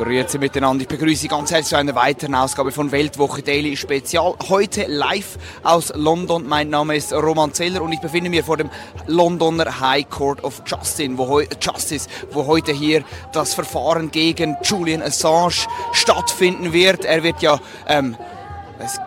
Grüezi miteinander. Ich begrüße Sie ganz herzlich zu einer weiteren Ausgabe von Weltwoche Daily Spezial. Heute live aus London. Mein Name ist Roman Zeller und ich befinde mich vor dem Londoner High Court of Justice, wo, Justice, wo heute hier das Verfahren gegen Julian Assange stattfinden wird. Er wird ja ähm, es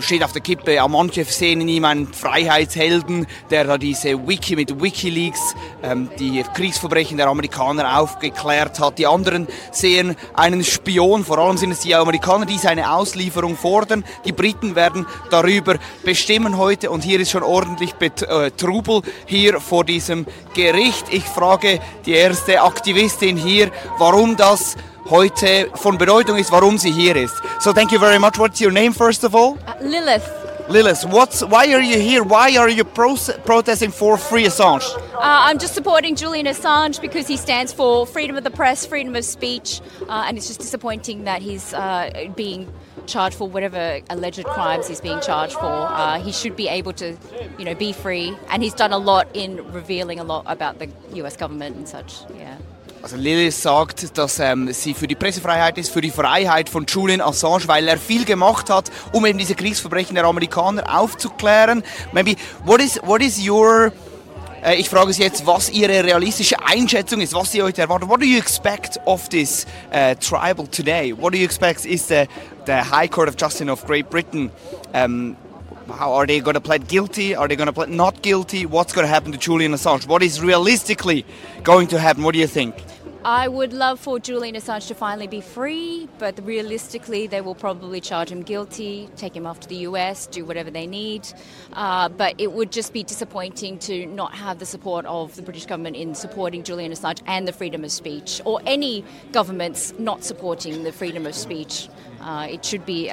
steht auf der Kippe. Auch manche sehen in ihm einen Freiheitshelden, der da diese Wiki mit WikiLeaks ähm, die Kriegsverbrechen der Amerikaner aufgeklärt hat. Die anderen sehen einen Spion. Vor allem sind es die Amerikaner, die seine Auslieferung fordern. Die Briten werden darüber bestimmen heute. Und hier ist schon ordentlich Bet äh, Trubel hier vor diesem Gericht. Ich frage die erste Aktivistin hier, warum das heute von Bedeutung ist, warum sie hier ist. So thank you very much. What's your name first of all? Uh, Lilith. Lilith, what's, why are you here? Why are you pro protesting for free Assange? Uh, I'm just supporting Julian Assange because he stands for freedom of the press, freedom of speech, uh, and it's just disappointing that he's uh, being charged for whatever alleged crimes he's being charged for. Uh, he should be able to, you know, be free, and he's done a lot in revealing a lot about the U.S. government and such. Yeah. Also Lilith sagt, dass ähm, sie für die Pressefreiheit ist, für die Freiheit von Julian Assange, weil er viel gemacht hat, um eben diese Kriegsverbrechen der Amerikaner aufzuklären. Maybe what is what is your äh, ich frage Sie jetzt, was Ihre realistische Einschätzung ist, was Sie heute erwarten. What do you expect of this uh, tribal today? What do you expect is the, the High Court of Justice of Great Britain um, how are they going to plead guilty? Are they going to plead not guilty? What's going to happen to Julian Assange? What is realistically going to happen? What do you think? I would love for Julian Assange to finally be free, but realistically, they will probably charge him guilty, take him off to the US, do whatever they need. Uh, but it would just be disappointing to not have the support of the British government in supporting Julian Assange and the freedom of speech, or any governments not supporting the freedom of speech. Uh, it should be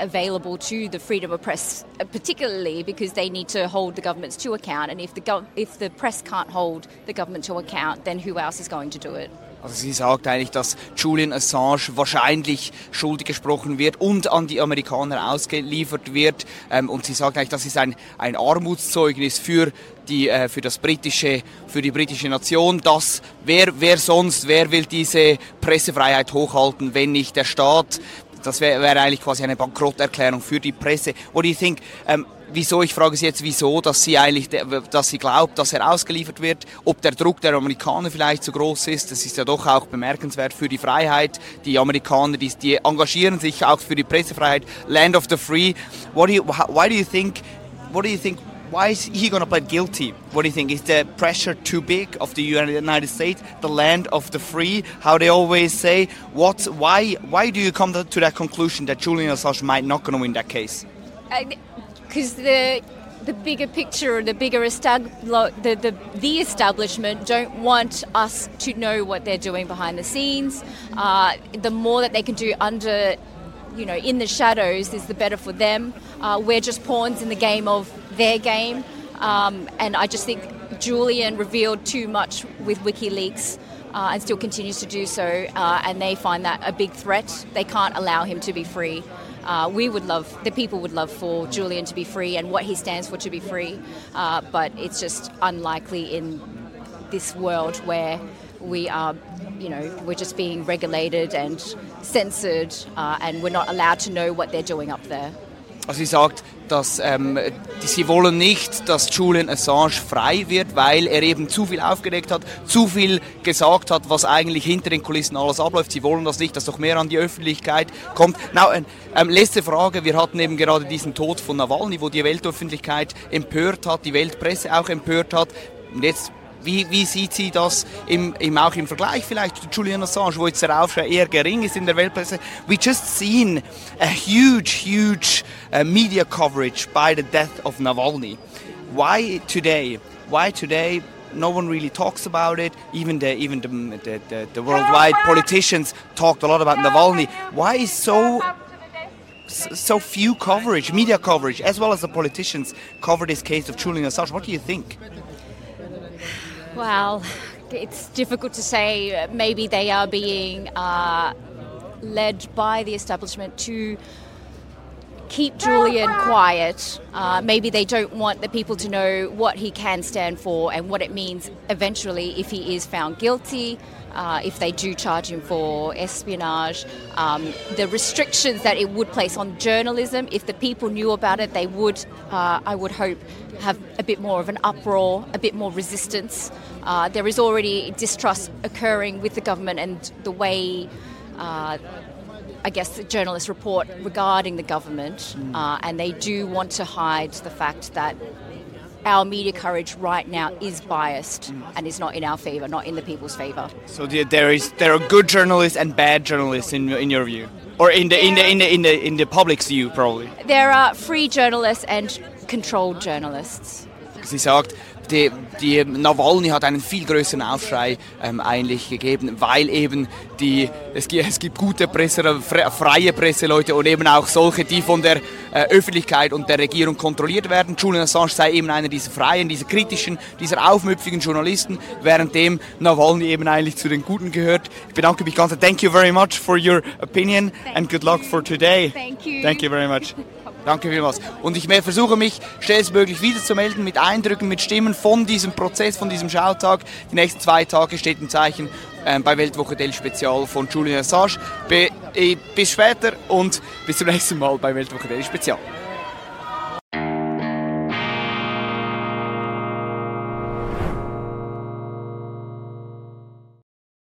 available to the freedom of press, particularly because they need to hold the governments to account. And if the, if the press can't hold the government to account, then who else is going to do it? Also sie sagt eigentlich, dass Julian Assange wahrscheinlich schuldig gesprochen wird und an die Amerikaner ausgeliefert wird. Ähm, und sie sagt eigentlich, das ist ein, ein Armutszeugnis für die, äh, für das britische, für die britische Nation. Das, wer, wer sonst, wer will diese Pressefreiheit hochhalten, wenn nicht der Staat? Das wäre wär eigentlich quasi eine Bankrotterklärung für die Presse. What do you think? Ähm, wieso, ich frage Sie jetzt, wieso, dass sie eigentlich, dass sie glaubt, dass er ausgeliefert wird, ob der Druck der Amerikaner vielleicht zu groß ist, das ist ja doch auch bemerkenswert für die Freiheit. Die Amerikaner, die, die engagieren sich auch für die Pressefreiheit, Land of the Free. What do you, why do you think, what do you think why is he going to plead guilty? What do you think? Is the pressure too big of the United States, the land of the free? How they always say. What? Why? Why do you come to that conclusion that Julian Assange might not going to win that case? Because the the bigger picture, the bigger estab- the, the the establishment don't want us to know what they're doing behind the scenes. Uh, the more that they can do under you know, in the shadows is the better for them. Uh, we're just pawns in the game of their game. Um, and I just think Julian revealed too much with WikiLeaks uh, and still continues to do so. Uh, and they find that a big threat. They can't allow him to be free. Uh, we would love, the people would love for Julian to be free and what he stands for to be free. Uh, but it's just unlikely in this world where we are, you know, we're just being regulated and censored uh, and we're not allowed to know what they're doing up there. Also sie sagt, dass ähm, sie wollen nicht, dass Julian Assange frei wird, weil er eben zu viel aufgedeckt hat, zu viel gesagt hat, was eigentlich hinter den Kulissen alles abläuft. Sie wollen das nicht, dass noch mehr an die Öffentlichkeit kommt. Now, äh, ähm, letzte Frage. Wir hatten eben gerade diesen Tod von Nawalny, wo die Weltöffentlichkeit empört hat, die Weltpresse auch empört hat. Und jetzt Wie, wie sieht sie das im, im, auch im Vergleich vielleicht zu Julian Assange, wo jetzt der Aufschrei eher gering ist in der Weltpresse? We just seen a huge, huge uh, media coverage by the death of Navalny. Why today? Why today? No one really talks about it. Even the even the, the, the, the worldwide politicians talked a lot about Navalny. Why is so so few coverage, media coverage, as well as the politicians cover this case of Julian Assange? What do you think? Well, it's difficult to say. Maybe they are being uh, led by the establishment to keep Julian quiet. Uh, maybe they don't want the people to know what he can stand for and what it means eventually if he is found guilty. Uh, if they do charge him for espionage, um, the restrictions that it would place on journalism, if the people knew about it, they would, uh, I would hope, have a bit more of an uproar, a bit more resistance. Uh, there is already distrust occurring with the government and the way. I guess the journalists report regarding the government, uh, and they do want to hide the fact that our media coverage right now is biased and is not in our favour, not in the people's favour. So there is there are good journalists and bad journalists in in your view, or in the in the in the in the in the public's view probably. There are free journalists and controlled journalists. Sie sagt, die, die Nawalny hat einen viel größeren Aufschrei ähm, eigentlich gegeben, weil eben die, es, gibt, es gibt gute Presse, freie Presseleute und eben auch solche, die von der äh, Öffentlichkeit und der Regierung kontrolliert werden. Julian Assange sei eben einer dieser freien, dieser kritischen, dieser aufmüpfigen Journalisten, währenddem Nawalny eben eigentlich zu den Guten gehört. Ich bedanke mich ganz. Thank you very much for your opinion Thank and good luck for today. Thank you. Thank you very much. Danke vielmals. Und ich versuche mich schnellstmöglich wiederzumelden mit Eindrücken, mit Stimmen von diesem Prozess, von diesem Schautag. Die nächsten zwei Tage steht im Zeichen äh, bei Weltwoche Del Spezial von Julian Assange. Bis später und bis zum nächsten Mal bei Weltwoche Del Spezial.